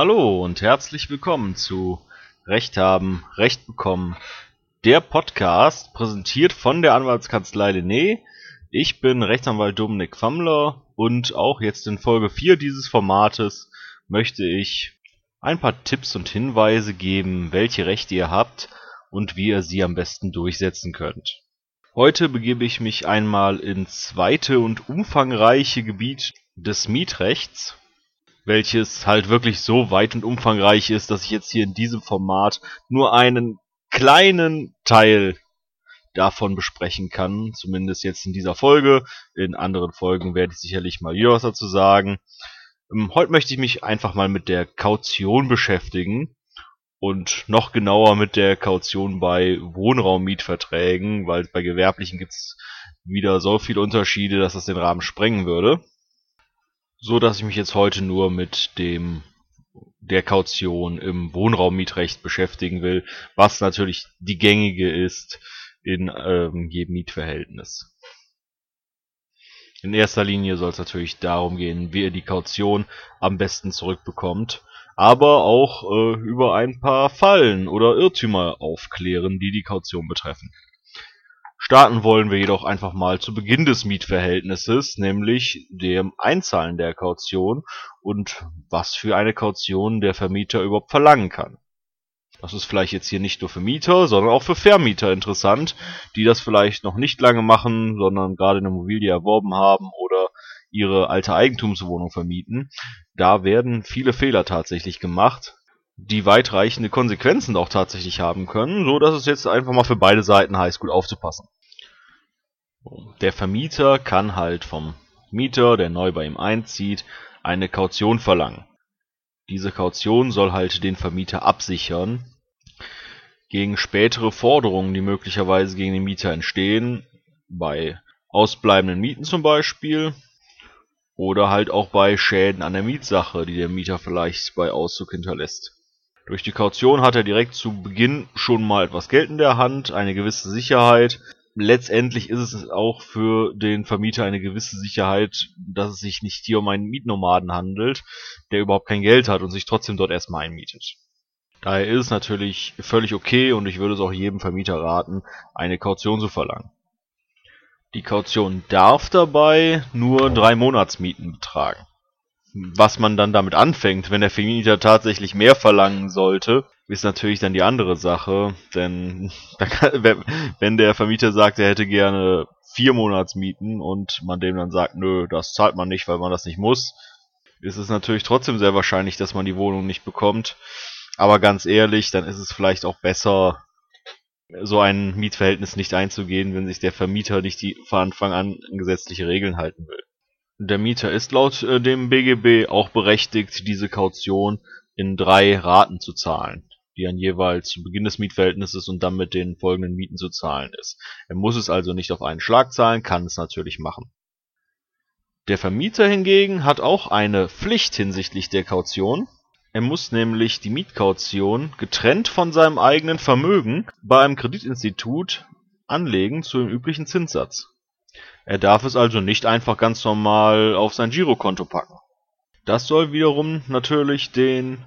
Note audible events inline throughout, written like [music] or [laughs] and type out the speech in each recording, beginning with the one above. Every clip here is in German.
Hallo und herzlich willkommen zu Recht haben, Recht bekommen. Der Podcast präsentiert von der Anwaltskanzlei Lené. Ich bin Rechtsanwalt Dominik Fammler und auch jetzt in Folge 4 dieses Formates möchte ich ein paar Tipps und Hinweise geben, welche Rechte ihr habt und wie ihr sie am besten durchsetzen könnt. Heute begebe ich mich einmal ins zweite und umfangreiche Gebiet des Mietrechts welches halt wirklich so weit und umfangreich ist, dass ich jetzt hier in diesem Format nur einen kleinen Teil davon besprechen kann, zumindest jetzt in dieser Folge. In anderen Folgen werde ich sicherlich mal wieder was dazu sagen. Ähm, heute möchte ich mich einfach mal mit der Kaution beschäftigen und noch genauer mit der Kaution bei Wohnraummietverträgen, weil bei gewerblichen gibt es wieder so viele Unterschiede, dass das den Rahmen sprengen würde so dass ich mich jetzt heute nur mit dem der Kaution im Wohnraummietrecht beschäftigen will, was natürlich die gängige ist in ähm, jedem Mietverhältnis. In erster Linie soll es natürlich darum gehen, wie ihr die Kaution am besten zurückbekommt, aber auch äh, über ein paar Fallen oder Irrtümer aufklären, die die Kaution betreffen. Starten wollen wir jedoch einfach mal zu Beginn des Mietverhältnisses, nämlich dem Einzahlen der Kaution und was für eine Kaution der Vermieter überhaupt verlangen kann. Das ist vielleicht jetzt hier nicht nur für Mieter, sondern auch für Vermieter interessant, die das vielleicht noch nicht lange machen, sondern gerade eine Immobilie erworben haben oder ihre alte Eigentumswohnung vermieten. Da werden viele Fehler tatsächlich gemacht, die weitreichende Konsequenzen auch tatsächlich haben können, so dass es jetzt einfach mal für beide Seiten heißt, gut aufzupassen. Der Vermieter kann halt vom Mieter, der neu bei ihm einzieht, eine Kaution verlangen. Diese Kaution soll halt den Vermieter absichern gegen spätere Forderungen, die möglicherweise gegen den Mieter entstehen, bei ausbleibenden Mieten zum Beispiel oder halt auch bei Schäden an der Mietsache, die der Mieter vielleicht bei Auszug hinterlässt. Durch die Kaution hat er direkt zu Beginn schon mal etwas Geld in der Hand, eine gewisse Sicherheit. Letztendlich ist es auch für den Vermieter eine gewisse Sicherheit, dass es sich nicht hier um einen Mietnomaden handelt, der überhaupt kein Geld hat und sich trotzdem dort erstmal einmietet. Daher ist es natürlich völlig okay und ich würde es auch jedem Vermieter raten, eine Kaution zu verlangen. Die Kaution darf dabei nur drei Monatsmieten betragen was man dann damit anfängt, wenn der Vermieter tatsächlich mehr verlangen sollte, ist natürlich dann die andere Sache. Denn [laughs] wenn der Vermieter sagt, er hätte gerne vier Monatsmieten und man dem dann sagt, nö, das zahlt man nicht, weil man das nicht muss, ist es natürlich trotzdem sehr wahrscheinlich, dass man die Wohnung nicht bekommt. Aber ganz ehrlich, dann ist es vielleicht auch besser, so ein Mietverhältnis nicht einzugehen, wenn sich der Vermieter nicht die von Anfang an gesetzliche Regeln halten will. Der Mieter ist laut äh, dem BGB auch berechtigt, diese Kaution in drei Raten zu zahlen, die dann jeweils zu Beginn des Mietverhältnisses und dann mit den folgenden Mieten zu zahlen ist. Er muss es also nicht auf einen Schlag zahlen, kann es natürlich machen. Der Vermieter hingegen hat auch eine Pflicht hinsichtlich der Kaution. Er muss nämlich die Mietkaution getrennt von seinem eigenen Vermögen bei einem Kreditinstitut anlegen zu dem üblichen Zinssatz er darf es also nicht einfach ganz normal auf sein Girokonto packen. Das soll wiederum natürlich den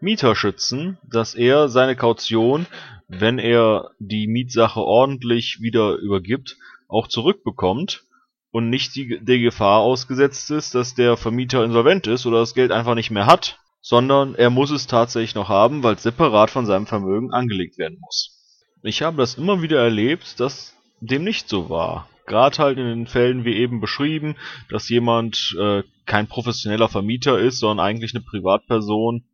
Mieter schützen, dass er seine Kaution, wenn er die Mietsache ordentlich wieder übergibt, auch zurückbekommt und nicht die, der Gefahr ausgesetzt ist, dass der Vermieter insolvent ist oder das Geld einfach nicht mehr hat, sondern er muss es tatsächlich noch haben, weil es separat von seinem Vermögen angelegt werden muss. Ich habe das immer wieder erlebt, dass dem nicht so war gerade halt in den Fällen wie eben beschrieben, dass jemand äh, kein professioneller Vermieter ist, sondern eigentlich eine Privatperson,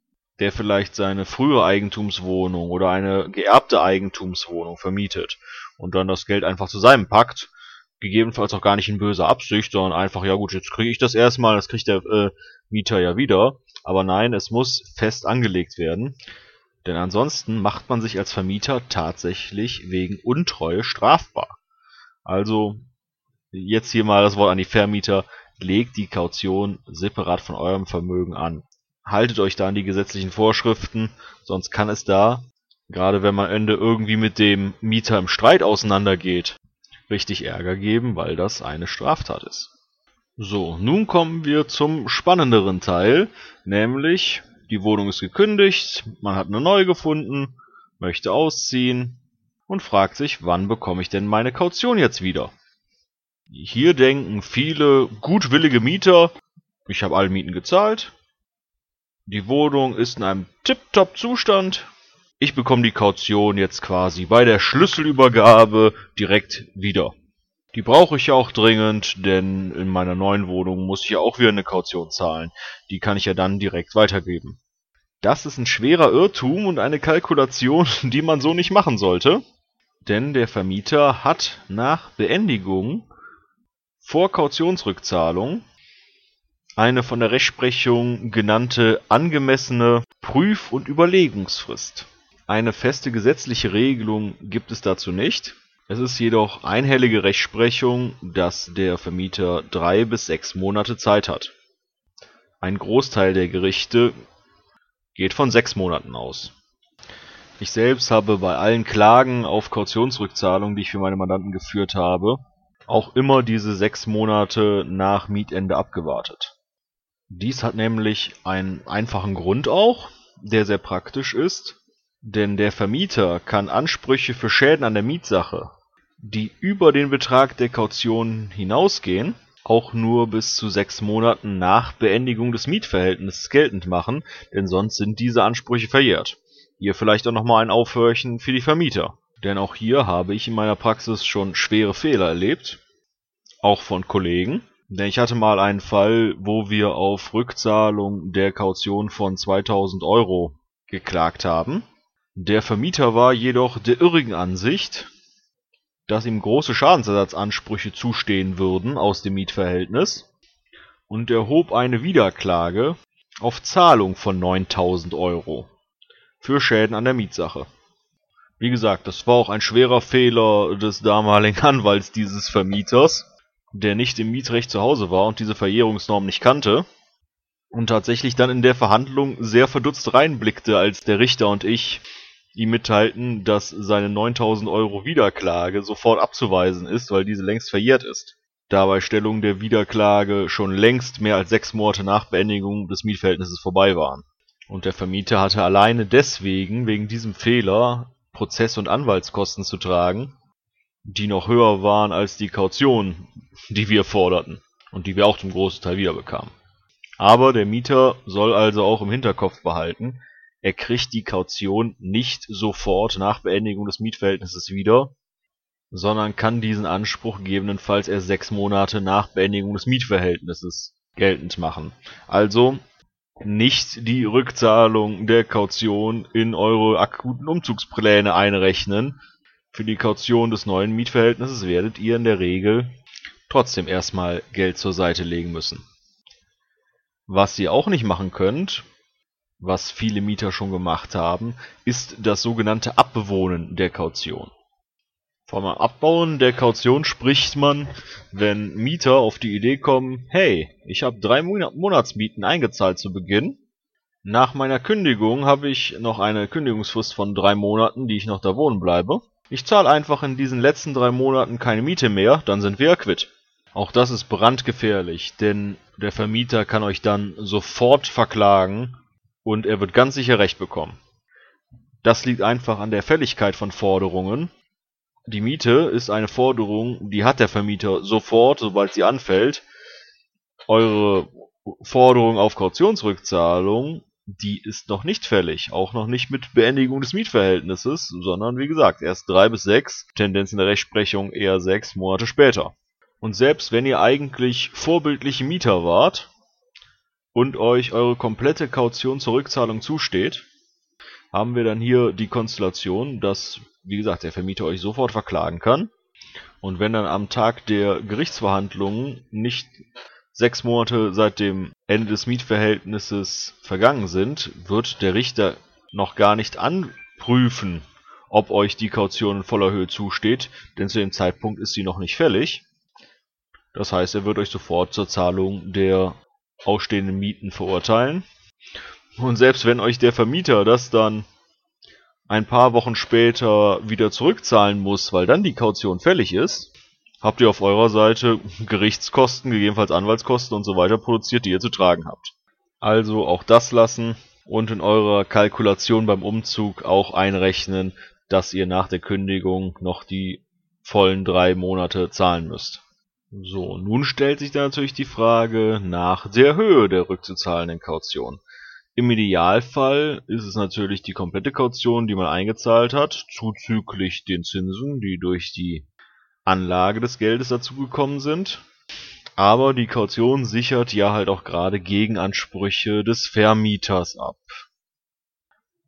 der vielleicht seine frühere Eigentumswohnung oder eine geerbte Eigentumswohnung vermietet und dann das Geld einfach zu seinem packt, gegebenenfalls auch gar nicht in böser Absicht, sondern einfach, ja gut, jetzt kriege ich das erstmal, das kriegt der äh, Mieter ja wieder. Aber nein, es muss fest angelegt werden. Denn ansonsten macht man sich als Vermieter tatsächlich wegen Untreue strafbar. Also jetzt hier mal das Wort an die Vermieter, legt die Kaution separat von eurem Vermögen an. Haltet euch da an die gesetzlichen Vorschriften, sonst kann es da, gerade wenn man Ende irgendwie mit dem Mieter im Streit auseinandergeht, richtig Ärger geben, weil das eine Straftat ist. So, nun kommen wir zum spannenderen Teil, nämlich Die Wohnung ist gekündigt, man hat eine neue gefunden, möchte ausziehen und fragt sich, wann bekomme ich denn meine Kaution jetzt wieder? Hier denken viele gutwillige Mieter, ich habe alle Mieten gezahlt, die Wohnung ist in einem tipptopp Zustand, ich bekomme die Kaution jetzt quasi bei der Schlüsselübergabe direkt wieder. Die brauche ich ja auch dringend, denn in meiner neuen Wohnung muss ich ja auch wieder eine Kaution zahlen. Die kann ich ja dann direkt weitergeben. Das ist ein schwerer Irrtum und eine Kalkulation, [laughs] die man so nicht machen sollte. Denn der Vermieter hat nach Beendigung vor Kautionsrückzahlung eine von der Rechtsprechung genannte angemessene Prüf- und Überlegungsfrist. Eine feste gesetzliche Regelung gibt es dazu nicht. Es ist jedoch einhellige Rechtsprechung, dass der Vermieter drei bis sechs Monate Zeit hat. Ein Großteil der Gerichte geht von sechs Monaten aus. Ich selbst habe bei allen Klagen auf Kautionsrückzahlung, die ich für meine Mandanten geführt habe, auch immer diese sechs Monate nach Mietende abgewartet. Dies hat nämlich einen einfachen Grund auch, der sehr praktisch ist. Denn der Vermieter kann Ansprüche für Schäden an der Mietsache, die über den Betrag der Kaution hinausgehen, auch nur bis zu sechs Monaten nach Beendigung des Mietverhältnisses geltend machen, denn sonst sind diese Ansprüche verjährt. Hier vielleicht auch nochmal ein Aufhörchen für die Vermieter. Denn auch hier habe ich in meiner Praxis schon schwere Fehler erlebt, auch von Kollegen. Denn ich hatte mal einen Fall, wo wir auf Rückzahlung der Kaution von 2000 Euro geklagt haben der Vermieter war jedoch der irrigen Ansicht, dass ihm große Schadensersatzansprüche zustehen würden aus dem Mietverhältnis und erhob eine Wiederklage auf Zahlung von 9000 Euro für Schäden an der Mietsache. Wie gesagt, das war auch ein schwerer Fehler des damaligen [laughs] Anwalts dieses Vermieters, der nicht im Mietrecht zu Hause war und diese Verjährungsnorm nicht kannte und tatsächlich dann in der Verhandlung sehr verdutzt reinblickte, als der Richter und ich ihm mitteilten, dass seine 9000 Euro Wiederklage sofort abzuweisen ist, weil diese längst verjährt ist. Da bei Stellung der Wiederklage schon längst mehr als sechs Monate nach Beendigung des Mietverhältnisses vorbei waren. Und der Vermieter hatte alleine deswegen, wegen diesem Fehler, Prozess- und Anwaltskosten zu tragen, die noch höher waren als die Kaution, die wir forderten und die wir auch zum großen Teil wiederbekamen. Aber der Mieter soll also auch im Hinterkopf behalten, er kriegt die Kaution nicht sofort nach Beendigung des Mietverhältnisses wieder, sondern kann diesen Anspruch gegebenenfalls erst sechs Monate nach Beendigung des Mietverhältnisses geltend machen. Also nicht die Rückzahlung der Kaution in eure akuten Umzugspläne einrechnen. Für die Kaution des neuen Mietverhältnisses werdet ihr in der Regel trotzdem erstmal Geld zur Seite legen müssen. Was ihr auch nicht machen könnt, was viele Mieter schon gemacht haben, ist das sogenannte Abbewohnen der Kaution. Vom Abbauen der Kaution spricht man, wenn Mieter auf die Idee kommen, hey, ich habe drei Monatsmieten eingezahlt zu Beginn. Nach meiner Kündigung habe ich noch eine Kündigungsfrist von drei Monaten, die ich noch da wohnen bleibe. Ich zahle einfach in diesen letzten drei Monaten keine Miete mehr, dann sind wir quitt. Auch das ist brandgefährlich, denn der Vermieter kann euch dann sofort verklagen und er wird ganz sicher Recht bekommen. Das liegt einfach an der Fälligkeit von Forderungen. Die Miete ist eine Forderung, die hat der Vermieter sofort, sobald sie anfällt. Eure Forderung auf Kautionsrückzahlung, die ist noch nicht fällig, auch noch nicht mit Beendigung des Mietverhältnisses, sondern wie gesagt erst drei bis sechs, Tendenz in der Rechtsprechung eher sechs Monate später. Und selbst wenn ihr eigentlich vorbildliche Mieter wart, und euch eure komplette Kaution zur Rückzahlung zusteht, haben wir dann hier die Konstellation, dass, wie gesagt, der Vermieter euch sofort verklagen kann. Und wenn dann am Tag der Gerichtsverhandlungen nicht sechs Monate seit dem Ende des Mietverhältnisses vergangen sind, wird der Richter noch gar nicht anprüfen, ob euch die Kaution in voller Höhe zusteht, denn zu dem Zeitpunkt ist sie noch nicht fällig. Das heißt, er wird euch sofort zur Zahlung der ausstehenden Mieten verurteilen. Und selbst wenn euch der Vermieter das dann ein paar Wochen später wieder zurückzahlen muss, weil dann die Kaution fällig ist, habt ihr auf eurer Seite Gerichtskosten, gegebenenfalls Anwaltskosten und so weiter produziert, die ihr zu tragen habt. Also auch das lassen. und in eurer Kalkulation beim Umzug auch einrechnen, dass ihr nach der Kündigung noch die vollen drei Monate zahlen müsst. So, nun stellt sich da natürlich die Frage nach der Höhe der rückzuzahlenden Kaution. Im Idealfall ist es natürlich die komplette Kaution, die man eingezahlt hat, zuzüglich den Zinsen, die durch die Anlage des Geldes dazugekommen sind. Aber die Kaution sichert ja halt auch gerade Gegenansprüche des Vermieters ab.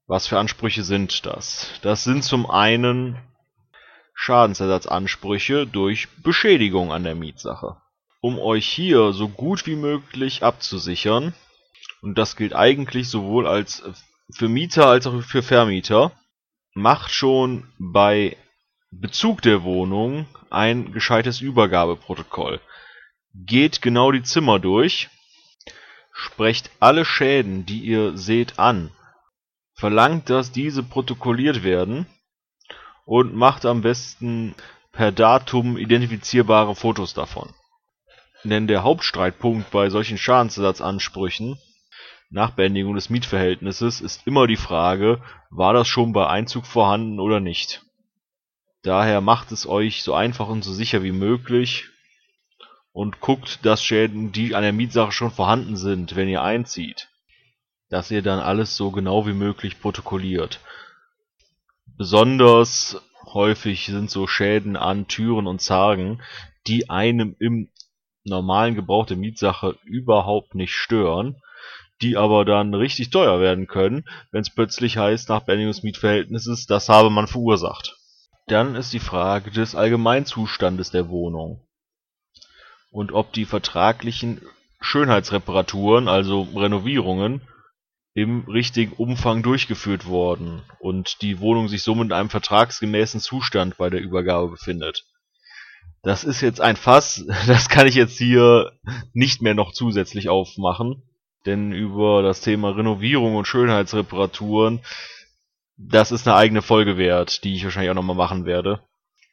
Was für Ansprüche sind das? Das sind zum einen Schadensersatzansprüche durch Beschädigung an der Mietsache. Um euch hier so gut wie möglich abzusichern, und das gilt eigentlich sowohl als für Mieter als auch für Vermieter, macht schon bei Bezug der Wohnung ein gescheites Übergabeprotokoll. Geht genau die Zimmer durch, sprecht alle Schäden, die ihr seht, an, verlangt, dass diese protokolliert werden und macht am besten per Datum identifizierbare Fotos davon. Denn der Hauptstreitpunkt bei solchen Schadensersatzansprüchen nach Beendigung des Mietverhältnisses ist immer die Frage, war das schon bei Einzug vorhanden oder nicht. Daher macht es euch so einfach und so sicher wie möglich und guckt, dass Schäden, die an der Mietsache schon vorhanden sind, wenn ihr einzieht, dass ihr dann alles so genau wie möglich protokolliert. Besonders häufig sind so Schäden an Türen und Zargen, die einem im normalen Gebrauch der Mietsache überhaupt nicht stören, die aber dann richtig teuer werden können, wenn es plötzlich heißt, nach Beendigung des Mietverhältnisses, das habe man verursacht. Dann ist die Frage des Allgemeinzustandes der Wohnung und ob die vertraglichen Schönheitsreparaturen, also Renovierungen, im richtigen Umfang durchgeführt worden und die Wohnung sich somit in einem vertragsgemäßen Zustand bei der Übergabe befindet. Das ist jetzt ein Fass, [laughs] das kann ich jetzt hier nicht mehr noch zusätzlich aufmachen, denn über das Thema Renovierung und Schönheitsreparaturen, das ist eine eigene Folge wert, die ich wahrscheinlich auch nochmal machen werde.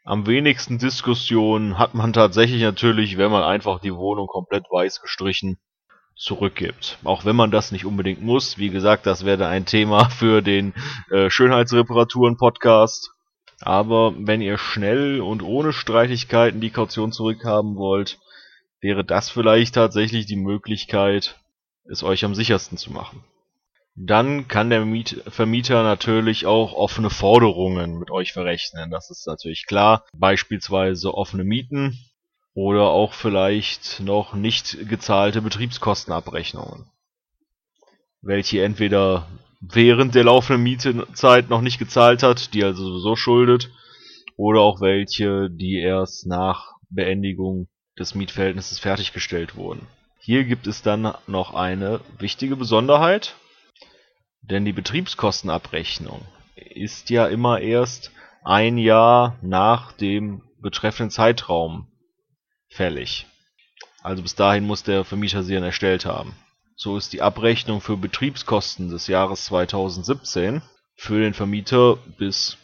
Am wenigsten Diskussionen hat man tatsächlich natürlich, wenn man einfach die Wohnung komplett weiß gestrichen zurückgibt. Auch wenn man das nicht unbedingt muss. Wie gesagt, das wäre ein Thema [laughs] für den äh, Schönheitsreparaturen-Podcast. Aber wenn ihr schnell und ohne Streitigkeiten die Kaution zurückhaben wollt, wäre das vielleicht tatsächlich die Möglichkeit, es euch am sichersten zu machen. Dann kann der Miet Vermieter natürlich auch offene Forderungen mit euch verrechnen. Das ist natürlich klar. Beispielsweise offene Mieten, oder auch vielleicht noch nicht gezahlte Betriebskostenabrechnungen, welche entweder während der laufenden Mietezeit noch nicht gezahlt hat, die also sowieso schuldet, oder auch welche, die erst nach Beendigung des Mietverhältnisses fertiggestellt wurden. Hier gibt es dann noch eine wichtige Besonderheit, denn die Betriebskostenabrechnung ist ja immer erst ein Jahr nach dem betreffenden Zeitraum fällig. Also bis dahin muss der Vermieter sie dann erstellt haben. So ist die Abrechnung für Betriebskosten des Jahres 2017 für den Vermieter bis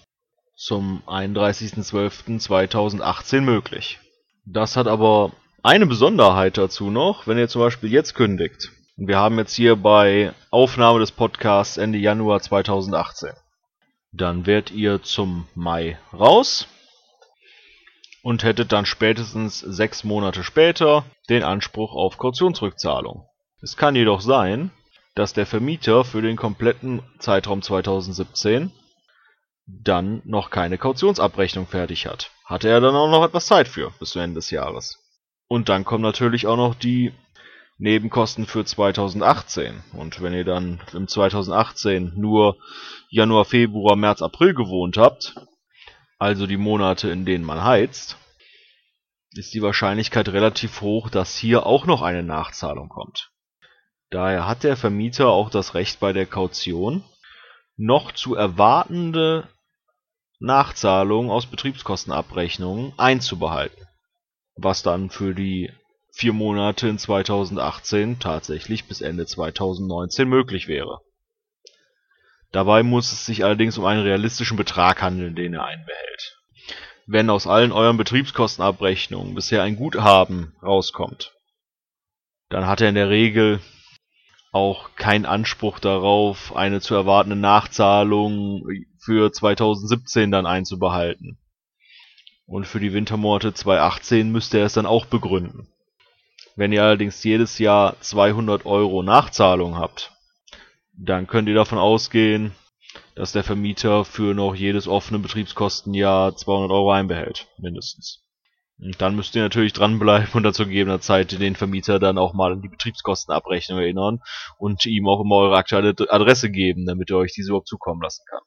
zum 31.12.2018 möglich. Das hat aber eine Besonderheit dazu noch, wenn ihr zum Beispiel jetzt kündigt. Und wir haben jetzt hier bei Aufnahme des Podcasts Ende Januar 2018. Dann werdet ihr zum Mai raus und hättet dann spätestens sechs Monate später den Anspruch auf Kautionsrückzahlung. Es kann jedoch sein, dass der Vermieter für den kompletten Zeitraum 2017 dann noch keine Kautionsabrechnung fertig hat. Hatte er dann auch noch etwas Zeit für, bis zum Ende des Jahres. Und dann kommen natürlich auch noch die Nebenkosten für 2018. Und wenn ihr dann im 2018 nur Januar, Februar, März, April gewohnt habt, also die Monate, in denen man heizt, ist die Wahrscheinlichkeit relativ hoch, dass hier auch noch eine Nachzahlung kommt. Daher hat der Vermieter auch das Recht bei der Kaution, noch zu erwartende Nachzahlungen aus Betriebskostenabrechnungen einzubehalten, was dann für die vier Monate in 2018 tatsächlich bis Ende 2019 möglich wäre Dabei muss es sich allerdings um einen realistischen Betrag handeln, den er einbehält. Wenn aus allen euren Betriebskostenabrechnungen bisher ein Guthaben rauskommt, dann hat er in der Regel auch keinen Anspruch darauf, eine zu erwartende Nachzahlung für 2017 dann einzubehalten. Und für die Wintermonate 2018 müsst ihr es dann auch begründen. Wenn ihr allerdings jedes Jahr 200 Euro Nachzahlung habt, dann könnt ihr davon ausgehen, dass der Vermieter für noch jedes offene Betriebskostenjahr 200 Euro einbehält, mindestens. Und dann müsst ihr natürlich dranbleiben und dazu gegebener Zeit den Vermieter dann auch mal an die Betriebskostenabrechnung erinnern und ihm auch immer eure aktuelle Adresse geben, damit er euch diese überhaupt zukommen lassen kann.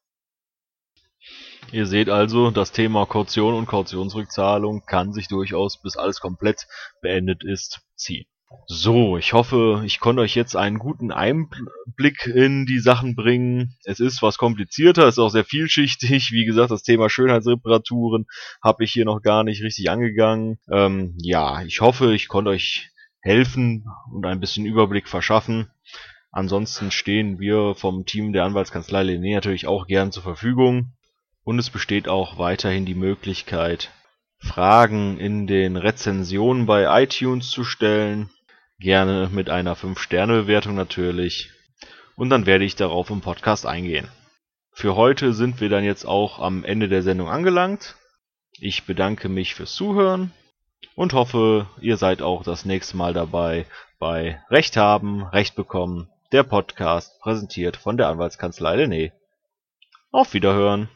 Ihr seht also, das Thema Kaution und Kautionsrückzahlung kann sich durchaus, bis alles komplett beendet ist, ziehen. So, ich hoffe, ich konnte euch jetzt einen guten Einblick in die Sachen bringen. Es ist was komplizierter, ist auch sehr vielschichtig. Wie gesagt, das Thema Schönheitsreparaturen habe ich hier noch gar nicht richtig angegangen. Ähm, ja, ich hoffe, ich konnte euch helfen und ein bisschen Überblick verschaffen. Ansonsten stehen wir vom Team der Anwaltskanzlei Lené natürlich auch gern zur Verfügung. Und es besteht auch weiterhin die Möglichkeit, Fragen in den Rezensionen bei iTunes zu stellen. Gerne mit einer 5-Sterne-Bewertung natürlich. Und dann werde ich darauf im Podcast eingehen. Für heute sind wir dann jetzt auch am Ende der Sendung angelangt. Ich bedanke mich fürs Zuhören und hoffe, ihr seid auch das nächste Mal dabei bei Recht haben, Recht bekommen, der Podcast präsentiert von der Anwaltskanzlei Lené. Auf Wiederhören!